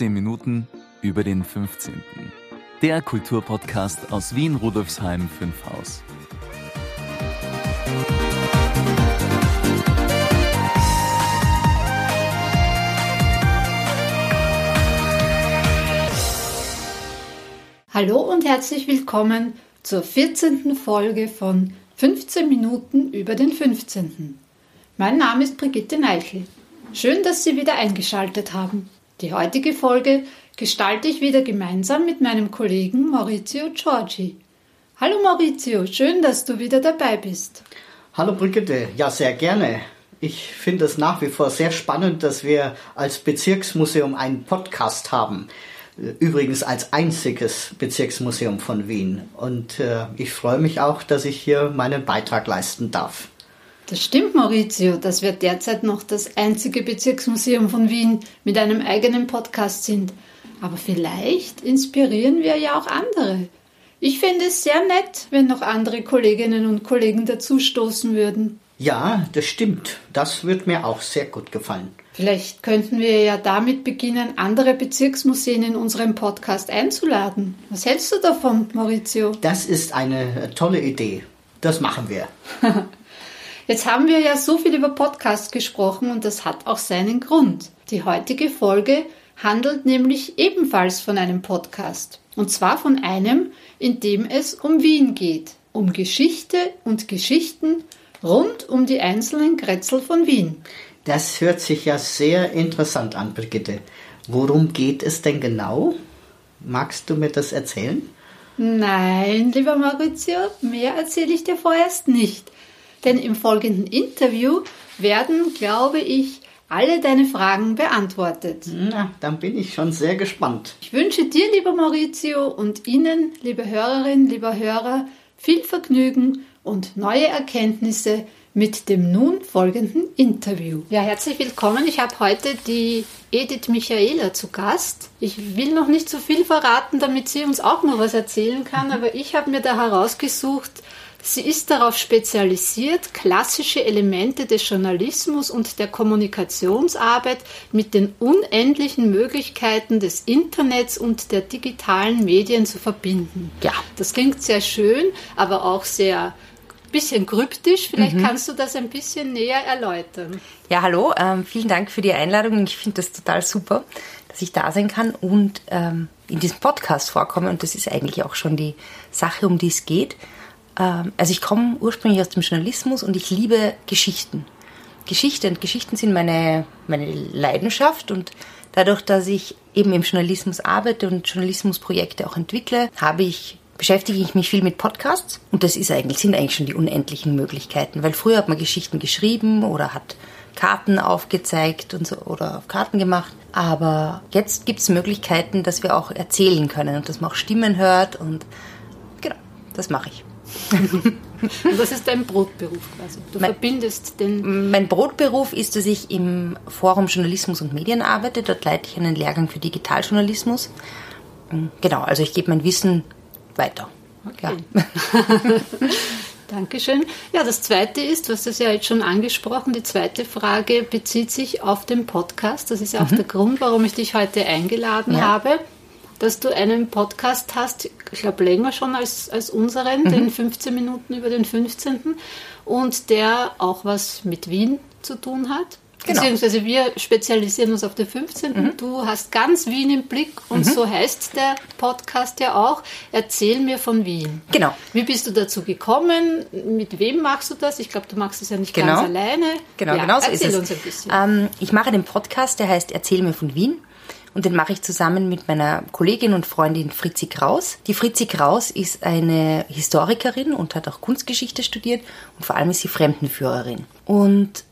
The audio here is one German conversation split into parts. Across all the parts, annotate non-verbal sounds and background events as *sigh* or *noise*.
15 Minuten über den 15. Der Kulturpodcast aus Wien Rudolfsheim 5 Haus. Hallo und herzlich willkommen zur 14. Folge von 15 Minuten über den 15. Mein Name ist Brigitte Neichel. Schön, dass Sie wieder eingeschaltet haben. Die heutige Folge gestalte ich wieder gemeinsam mit meinem Kollegen Maurizio Giorgi. Hallo Maurizio, schön, dass du wieder dabei bist. Hallo Brigitte, ja sehr gerne. Ich finde es nach wie vor sehr spannend, dass wir als Bezirksmuseum einen Podcast haben. Übrigens als einziges Bezirksmuseum von Wien. Und äh, ich freue mich auch, dass ich hier meinen Beitrag leisten darf. Das stimmt, Maurizio, dass wir derzeit noch das einzige Bezirksmuseum von Wien mit einem eigenen Podcast sind. Aber vielleicht inspirieren wir ja auch andere. Ich fände es sehr nett, wenn noch andere Kolleginnen und Kollegen dazustoßen würden. Ja, das stimmt. Das wird mir auch sehr gut gefallen. Vielleicht könnten wir ja damit beginnen, andere Bezirksmuseen in unserem Podcast einzuladen. Was hältst du davon, Maurizio? Das ist eine tolle Idee. Das machen wir. *laughs* Jetzt haben wir ja so viel über Podcast gesprochen und das hat auch seinen Grund. Die heutige Folge handelt nämlich ebenfalls von einem Podcast. Und zwar von einem, in dem es um Wien geht. Um Geschichte und Geschichten rund um die einzelnen Grätzel von Wien. Das hört sich ja sehr interessant an, Brigitte. Worum geht es denn genau? Magst du mir das erzählen? Nein, lieber Maurizio, mehr erzähle ich dir vorerst nicht. Denn im folgenden Interview werden, glaube ich, alle deine Fragen beantwortet. Na, dann bin ich schon sehr gespannt. Ich wünsche dir, lieber Maurizio, und Ihnen, liebe Hörerinnen, lieber Hörer, viel Vergnügen und neue Erkenntnisse mit dem nun folgenden Interview. Ja, herzlich willkommen. Ich habe heute die Edith Michaela zu Gast. Ich will noch nicht so viel verraten, damit sie uns auch noch was erzählen kann, mhm. aber ich habe mir da herausgesucht, Sie ist darauf spezialisiert, klassische Elemente des Journalismus und der Kommunikationsarbeit mit den unendlichen Möglichkeiten des Internets und der digitalen Medien zu verbinden. Ja, das klingt sehr schön, aber auch sehr bisschen kryptisch. Vielleicht mhm. kannst du das ein bisschen näher erläutern. Ja, hallo, ähm, vielen Dank für die Einladung. Ich finde das total super, dass ich da sein kann und ähm, in diesem Podcast vorkomme. Und das ist eigentlich auch schon die Sache, um die es geht. Ähm, also ich komme ursprünglich aus dem Journalismus und ich liebe Geschichten. Geschichte und Geschichten sind meine, meine Leidenschaft und dadurch, dass ich eben im Journalismus arbeite und Journalismusprojekte auch entwickle, habe ich beschäftige ich mich viel mit Podcasts und das ist eigentlich, sind eigentlich schon die unendlichen Möglichkeiten, weil früher hat man Geschichten geschrieben oder hat Karten aufgezeigt und so oder auf Karten gemacht. Aber jetzt gibt es Möglichkeiten, dass wir auch erzählen können und dass man auch Stimmen hört und genau, das mache ich. Was ist dein Brotberuf quasi? Du mein, verbindest den. Mein Brotberuf ist, dass ich im Forum Journalismus und Medien arbeite. Dort leite ich einen Lehrgang für Digitaljournalismus. Genau, also ich gebe mein Wissen weiter. Okay. Ja. *laughs* Dankeschön. Ja, das zweite ist, du hast es ja jetzt schon angesprochen, die zweite Frage bezieht sich auf den Podcast. Das ist ja auch mhm. der Grund, warum ich dich heute eingeladen ja. habe, dass du einen Podcast hast, ich glaube länger schon als, als unseren, mhm. den 15 Minuten über den 15. und der auch was mit Wien zu tun hat. Genau. Beziehungsweise wir spezialisieren uns auf den 15. Mhm. Du hast ganz Wien im Blick und mhm. so heißt der Podcast ja auch. Erzähl mir von Wien. Genau. Wie bist du dazu gekommen? Mit wem machst du das? Ich glaube, du machst es ja nicht genau. ganz alleine. Genau, ja, genau so ist es. Uns ein bisschen. Ähm, ich mache den Podcast, der heißt Erzähl mir von Wien. Und den mache ich zusammen mit meiner Kollegin und Freundin Fritzi Kraus. Die Fritzi Kraus ist eine Historikerin und hat auch Kunstgeschichte studiert und vor allem ist sie Fremdenführerin. Und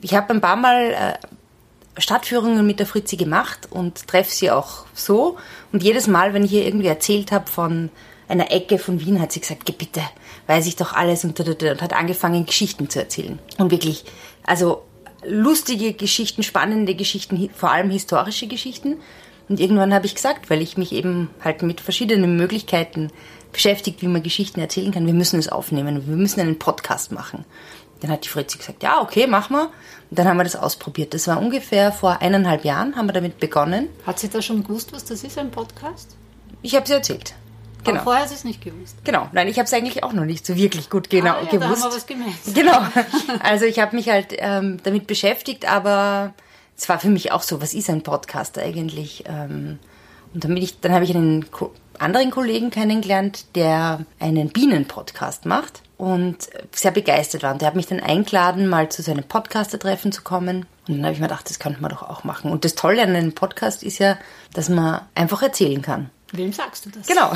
ich habe ein paar Mal äh, Stadtführungen mit der Fritzi gemacht und treffe sie auch so. Und jedes Mal, wenn ich ihr irgendwie erzählt habe von einer Ecke von Wien, hat sie gesagt, Geh bitte, weiß ich doch alles und, und hat angefangen, Geschichten zu erzählen. Und wirklich, also lustige Geschichten, spannende Geschichten, vor allem historische Geschichten. Und irgendwann habe ich gesagt, weil ich mich eben halt mit verschiedenen Möglichkeiten beschäftigt, wie man Geschichten erzählen kann, wir müssen es aufnehmen, wir müssen einen Podcast machen. Dann hat die Fritzi gesagt, ja, okay, mach mal. Und dann haben wir das ausprobiert. Das war ungefähr vor eineinhalb Jahren, haben wir damit begonnen. Hat sie da schon gewusst, was das ist, ein Podcast? Ich habe sie erzählt. Genau. Aber vorher hat sie es nicht gewusst. Genau, nein, ich habe es eigentlich auch noch nicht so wirklich gut genau ah, ja, gewusst. Da haben wir was gemerkt. *laughs* Genau. Also ich habe mich halt ähm, damit beschäftigt, aber es war für mich auch so, was ist ein Podcast eigentlich? Ähm, und dann, bin ich, dann habe ich einen anderen Kollegen kennengelernt, der einen Bienen-Podcast macht und sehr begeistert war. Und der hat mich dann eingeladen, mal zu seinem Podcaster-Treffen zu kommen. Und dann habe ich mir gedacht, das könnte man doch auch machen. Und das Tolle an einem Podcast ist ja, dass man einfach erzählen kann. Wem sagst du das? Genau.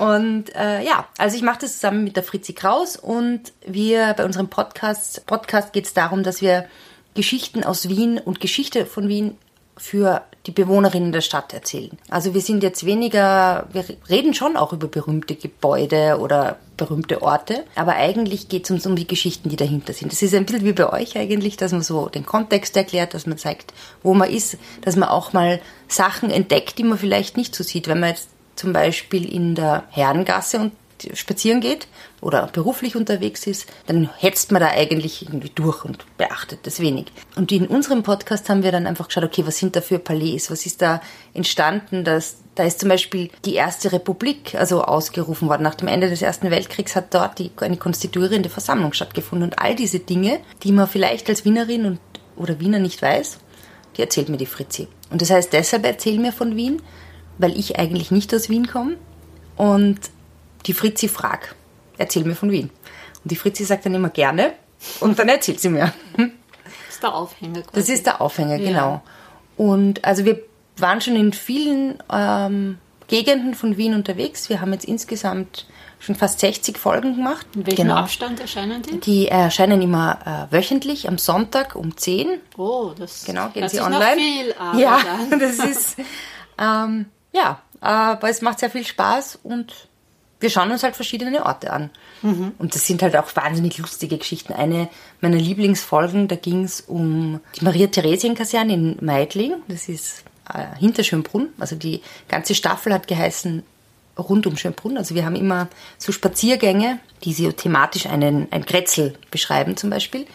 *laughs* und äh, ja, also ich mache das zusammen mit der Fritzi Kraus und wir bei unserem Podcast, Podcast geht es darum, dass wir Geschichten aus Wien und Geschichte von Wien für die Bewohnerinnen der Stadt erzählen. Also wir sind jetzt weniger, wir reden schon auch über berühmte Gebäude oder berühmte Orte, aber eigentlich geht es uns um die Geschichten, die dahinter sind. Das ist ein bisschen wie bei euch eigentlich, dass man so den Kontext erklärt, dass man zeigt, wo man ist, dass man auch mal Sachen entdeckt, die man vielleicht nicht so sieht. Wenn man jetzt zum Beispiel in der Herrengasse und spazieren geht oder beruflich unterwegs ist, dann hetzt man da eigentlich irgendwie durch und beachtet das wenig. Und in unserem Podcast haben wir dann einfach geschaut, okay, was sind da für Palais, was ist da entstanden, dass da ist zum Beispiel die erste Republik also ausgerufen worden. Nach dem Ende des Ersten Weltkriegs hat dort die, eine konstituierende Versammlung stattgefunden. Und all diese Dinge, die man vielleicht als Wienerin und, oder Wiener nicht weiß, die erzählt mir die Fritzi. Und das heißt, deshalb erzähl mir von Wien, weil ich eigentlich nicht aus Wien komme. Und die Fritzi fragt, erzähl mir von Wien. Und die Fritzi sagt dann immer gerne und dann erzählt sie mir. Das ist der Aufhänger. Quasi. Das ist der Aufhänger, ja. genau. Und also wir waren schon in vielen ähm, Gegenden von Wien unterwegs. Wir haben jetzt insgesamt schon fast 60 Folgen gemacht. In welchem genau. Abstand erscheinen die? Die erscheinen immer äh, wöchentlich am Sonntag um 10. Oh, das genau, gehen sie ist online. Noch viel *laughs* Arbeit ja, das ist ähm, ja, aber es macht sehr viel Spaß und wir schauen uns halt verschiedene Orte an. Mhm. Und das sind halt auch wahnsinnig lustige Geschichten. Eine meiner Lieblingsfolgen, da ging es um die Maria-Theresien-Kaserne in Meidling. Das ist äh, hinter Schönbrunn. Also die ganze Staffel hat geheißen rund um Schönbrunn. Also wir haben immer so Spaziergänge, die so thematisch einen, ein Kretzel beschreiben zum Beispiel.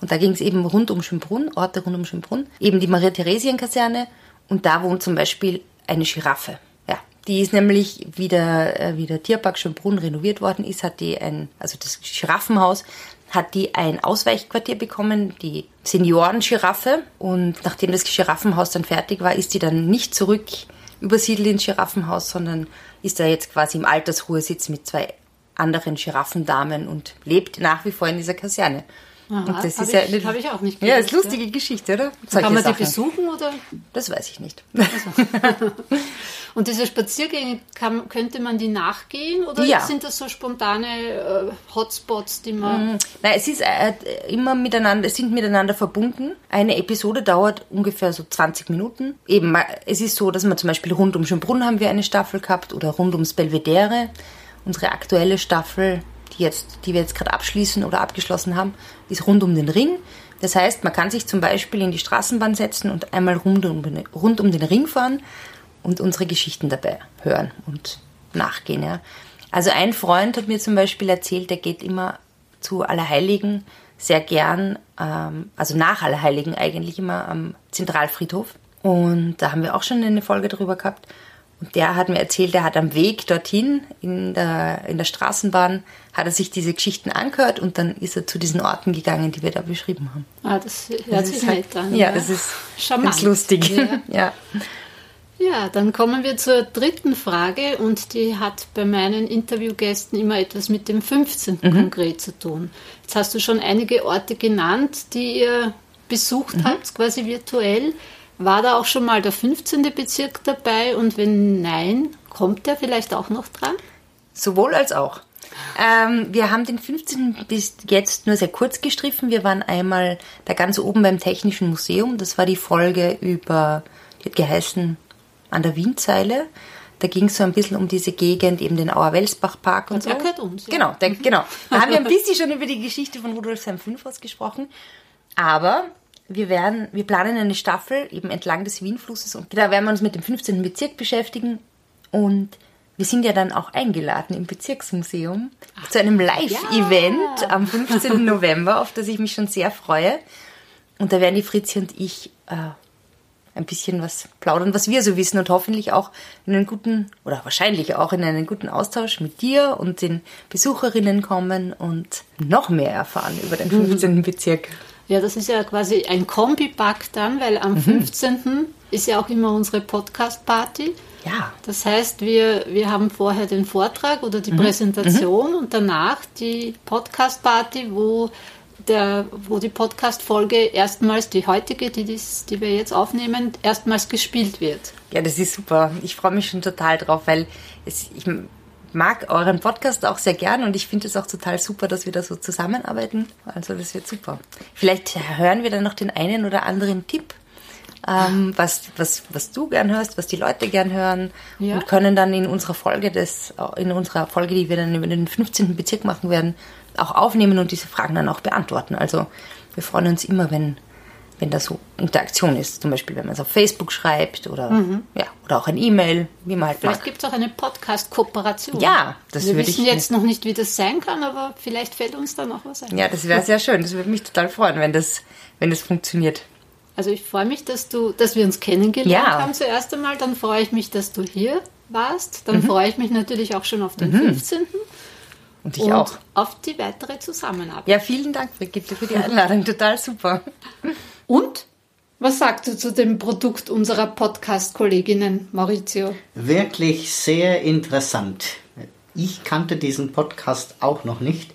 Und da ging es eben rund um Schönbrunn, Orte rund um Schönbrunn. Eben die Maria-Theresien-Kaserne. Und da wohnt zum Beispiel eine Giraffe. Die ist nämlich, wie der, äh, wie der Tierpark Schönbrunn renoviert worden ist, hat die ein, also das Giraffenhaus, hat die ein Ausweichquartier bekommen, die Senioren-Giraffe. Und nachdem das Giraffenhaus dann fertig war, ist die dann nicht zurück übersiedelt ins Giraffenhaus, sondern ist da jetzt quasi im Altersruhesitz mit zwei anderen Giraffendamen und lebt nach wie vor in dieser Kaserne. Aha, und das ist ja ich, habe ich auch nicht gewusst, Ja, ist lustige ja. Geschichte, oder? Solche Kann man Sachen. die besuchen oder? Das weiß ich nicht. Also. *laughs* und diese Spaziergänge, kann, könnte man die nachgehen oder ja. sind das so spontane äh, Hotspots, die man? Mm, nein, es ist äh, immer miteinander, es sind miteinander verbunden. Eine Episode dauert ungefähr so 20 Minuten. Eben, es ist so, dass man zum Beispiel rund um Schönbrunn haben wir eine Staffel gehabt oder rund ums Belvedere. Unsere aktuelle Staffel die, jetzt, die wir jetzt gerade abschließen oder abgeschlossen haben, ist rund um den Ring. Das heißt, man kann sich zum Beispiel in die Straßenbahn setzen und einmal rund um, rund um den Ring fahren und unsere Geschichten dabei hören und nachgehen. Ja. Also ein Freund hat mir zum Beispiel erzählt, der geht immer zu Allerheiligen sehr gern, ähm, also nach Allerheiligen eigentlich immer am Zentralfriedhof. Und da haben wir auch schon eine Folge darüber gehabt. Und der hat mir erzählt, er hat am Weg dorthin in der, in der Straßenbahn, hat er sich diese Geschichten angehört und dann ist er zu diesen Orten gegangen, die wir da beschrieben haben. Ah, das hört sich halt, nett an. Ja, ja, das ist Charmant. ganz lustig. Ja. *laughs* ja. Ja, dann kommen wir zur dritten Frage und die hat bei meinen Interviewgästen immer etwas mit dem 15. Mhm. konkret zu tun. Jetzt hast du schon einige Orte genannt, die ihr besucht mhm. habt, quasi virtuell. War da auch schon mal der 15. Bezirk dabei und wenn nein, kommt der vielleicht auch noch dran? Sowohl als auch. Ähm, wir haben den 15. bis jetzt nur sehr kurz gestriffen. Wir waren einmal da ganz oben beim Technischen Museum. Das war die Folge über, die hat geheißen, an der Wienzeile. Da ging es so ein bisschen um diese Gegend, eben den Auer-Welsbach-Park und, und so. Der gehört uns. Ja. Genau, der, genau. *laughs* Da haben wir ein bisschen schon über die Geschichte von Rudolfsheim 5 gesprochen. Aber wir werden, wir planen eine Staffel eben entlang des Wienflusses und da werden wir uns mit dem 15. Bezirk beschäftigen und wir sind ja dann auch eingeladen im Bezirksmuseum Ach, zu einem Live-Event ja. am 15. *laughs* November, auf das ich mich schon sehr freue. Und da werden die Fritzi und ich äh, ein bisschen was plaudern, was wir so wissen und hoffentlich auch in einen guten oder wahrscheinlich auch in einen guten Austausch mit dir und den Besucherinnen kommen und noch mehr erfahren über den 15. Mhm. Bezirk. Ja, das ist ja quasi ein Kombipack dann, weil am mhm. 15. ist ja auch immer unsere Podcast-Party. Ja. Das heißt, wir, wir haben vorher den Vortrag oder die mhm. Präsentation mhm. und danach die Podcast-Party, wo der, wo die Podcast-Folge erstmals, die heutige, die, die wir jetzt aufnehmen, erstmals gespielt wird. Ja, das ist super. Ich freue mich schon total drauf, weil es, ich mag euren Podcast auch sehr gern und ich finde es auch total super, dass wir da so zusammenarbeiten. Also das wird super. Vielleicht hören wir dann noch den einen oder anderen Tipp ähm, was, was, was du gern hörst, was die Leute gern hören ja. und können dann in unserer Folge des, in unserer Folge, die wir dann über den 15. Bezirk machen werden, auch aufnehmen und diese Fragen dann auch beantworten. Also wir freuen uns immer, wenn, wenn da so Interaktion ist. Zum Beispiel, wenn man es auf Facebook schreibt oder, mhm. ja, oder auch ein E-Mail, wie man halt Vielleicht gibt es auch eine Podcast-Kooperation. Ja, das Wir wissen jetzt noch nicht, wie das sein kann, aber vielleicht fällt uns da noch was ein. Ja, das wäre sehr schön. Das würde mich total freuen, wenn das, wenn das funktioniert. Also ich freue mich, dass du, dass wir uns kennengelernt ja. haben zuerst einmal. Dann freue ich mich, dass du hier warst. Dann mhm. freue ich mich natürlich auch schon auf den mhm. 15. Und ich und auch. Auf die weitere Zusammenarbeit. Ja, vielen Dank, Brigitte, für die Einladung. Total super. Und? Was sagst du zu dem Produkt unserer Podcast-Kolleginnen, Maurizio? Wirklich sehr interessant. Ich kannte diesen Podcast auch noch nicht,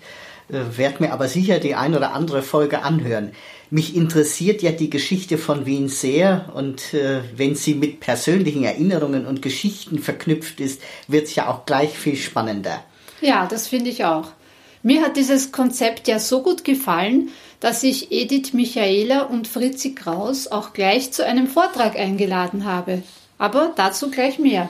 werde mir aber sicher die ein oder andere Folge anhören. Mich interessiert ja die Geschichte von Wien sehr und äh, wenn sie mit persönlichen Erinnerungen und Geschichten verknüpft ist, wird es ja auch gleich viel spannender. Ja, das finde ich auch. Mir hat dieses Konzept ja so gut gefallen, dass ich Edith Michaela und Fritzi Kraus auch gleich zu einem Vortrag eingeladen habe. Aber dazu gleich mehr.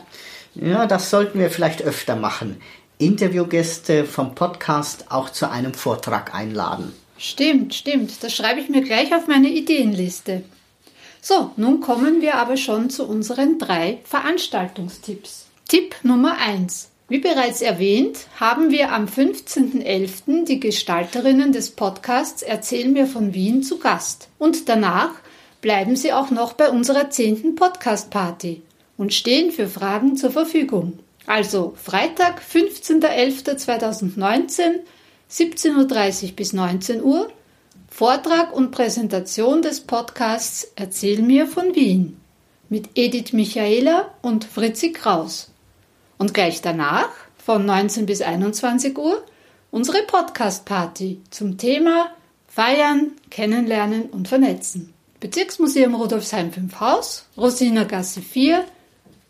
Ja, das sollten wir vielleicht öfter machen. Interviewgäste vom Podcast auch zu einem Vortrag einladen. Stimmt, stimmt. Das schreibe ich mir gleich auf meine Ideenliste. So, nun kommen wir aber schon zu unseren drei Veranstaltungstipps. Tipp Nummer 1. Wie bereits erwähnt, haben wir am 15.11. die Gestalterinnen des Podcasts Erzähl mir von Wien zu Gast. Und danach bleiben sie auch noch bei unserer 10. Podcast-Party und stehen für Fragen zur Verfügung. Also Freitag, 15.11.2019 17.30 Uhr bis 19 Uhr Vortrag und Präsentation des Podcasts Erzähl mir von Wien mit Edith Michaela und Fritzi Kraus. Und gleich danach, von 19 bis 21 Uhr, unsere Podcast-Party zum Thema Feiern, Kennenlernen und Vernetzen. Bezirksmuseum Rudolfsheim 5 Haus, Rosina Gasse 4.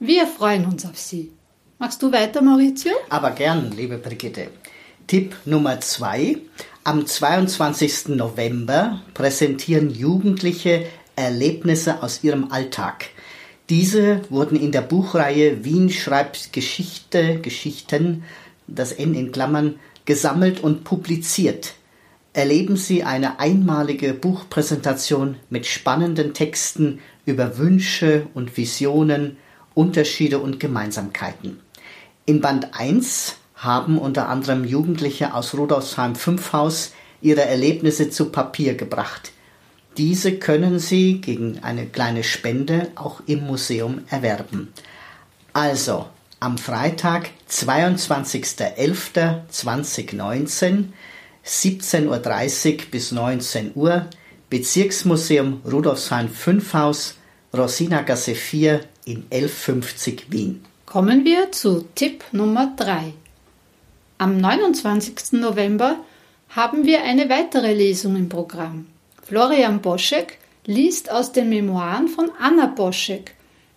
Wir freuen uns auf Sie. Magst du weiter, Maurizio? Aber gern, liebe Brigitte. Tipp Nummer zwei. Am 22. November präsentieren Jugendliche Erlebnisse aus ihrem Alltag. Diese wurden in der Buchreihe Wien schreibt Geschichte, Geschichten, das N in Klammern, gesammelt und publiziert. Erleben Sie eine einmalige Buchpräsentation mit spannenden Texten über Wünsche und Visionen, Unterschiede und Gemeinsamkeiten. In Band 1 haben unter anderem Jugendliche aus Rudolfsheim 5 Haus ihre Erlebnisse zu Papier gebracht. Diese können Sie gegen eine kleine Spende auch im Museum erwerben. Also am Freitag, 22.11.2019, 17.30 Uhr bis 19 Uhr, Bezirksmuseum Rudolfsheim 5 Haus, Rosinagasse 4 in 1150 Wien. Kommen wir zu Tipp Nummer 3. Am 29. November haben wir eine weitere Lesung im Programm. Florian Boschek liest aus den Memoiren von Anna Boschek,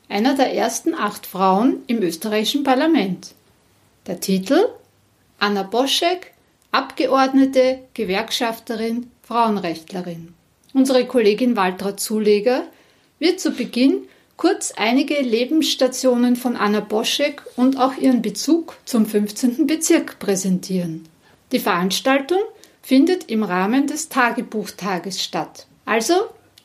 einer der ersten acht Frauen im österreichischen Parlament. Der Titel Anna Boschek, Abgeordnete, Gewerkschafterin, Frauenrechtlerin. Unsere Kollegin Waltraud Zuleger wird zu Beginn kurz einige Lebensstationen von Anna Boschek und auch ihren Bezug zum 15. Bezirk präsentieren. Die Veranstaltung findet im Rahmen des Tagebuchtages statt. Also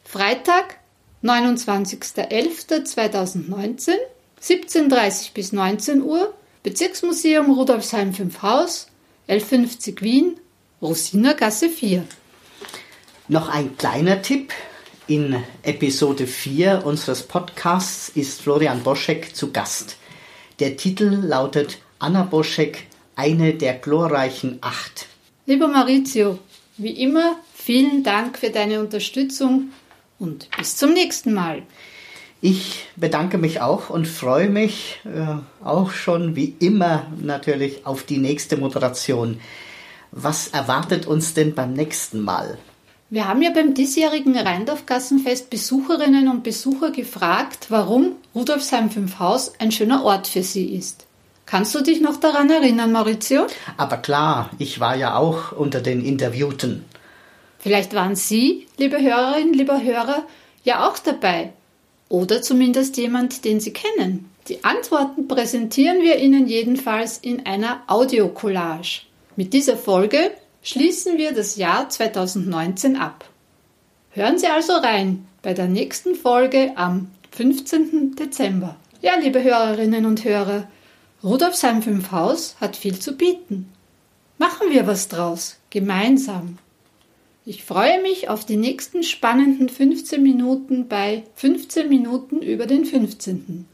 Freitag, 29.11.2019, 17.30 bis 19 Uhr, Bezirksmuseum Rudolfsheim 5 Haus, L50 Wien, Rosinergasse 4. Noch ein kleiner Tipp. In Episode 4 unseres Podcasts ist Florian Boschek zu Gast. Der Titel lautet Anna Boschek, eine der glorreichen Acht. Lieber Maurizio, wie immer vielen Dank für deine Unterstützung und bis zum nächsten Mal. Ich bedanke mich auch und freue mich äh, auch schon wie immer natürlich auf die nächste Moderation. Was erwartet uns denn beim nächsten Mal? Wir haben ja beim diesjährigen Rheindorfgassenfest Besucherinnen und Besucher gefragt, warum Rudolfsheim 5 Haus ein schöner Ort für sie ist. Kannst du dich noch daran erinnern, Maurizio? Aber klar, ich war ja auch unter den Interviewten. Vielleicht waren Sie, liebe Hörerinnen, lieber Hörer, ja auch dabei oder zumindest jemand, den Sie kennen? Die Antworten präsentieren wir Ihnen jedenfalls in einer Audiocollage. Mit dieser Folge schließen wir das Jahr 2019 ab. Hören Sie also rein bei der nächsten Folge am 15. Dezember. Ja, liebe Hörerinnen und Hörer, Rudolfsheim 5 Haus hat viel zu bieten. Machen wir was draus, gemeinsam. Ich freue mich auf die nächsten spannenden 15 Minuten bei 15 Minuten über den 15.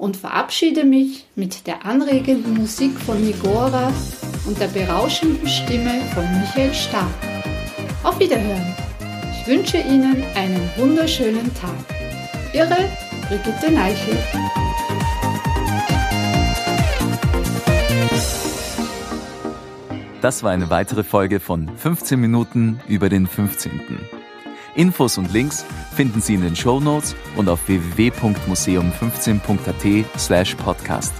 und verabschiede mich mit der anregenden Musik von Nigora und der berauschenden Stimme von Michael Stark. Auf Wiederhören. Ich wünsche Ihnen einen wunderschönen Tag. Ihre Brigitte Neichel. Das war eine weitere Folge von 15 Minuten über den 15. Infos und Links finden Sie in den Show Notes und auf www.museum15.at slash podcast.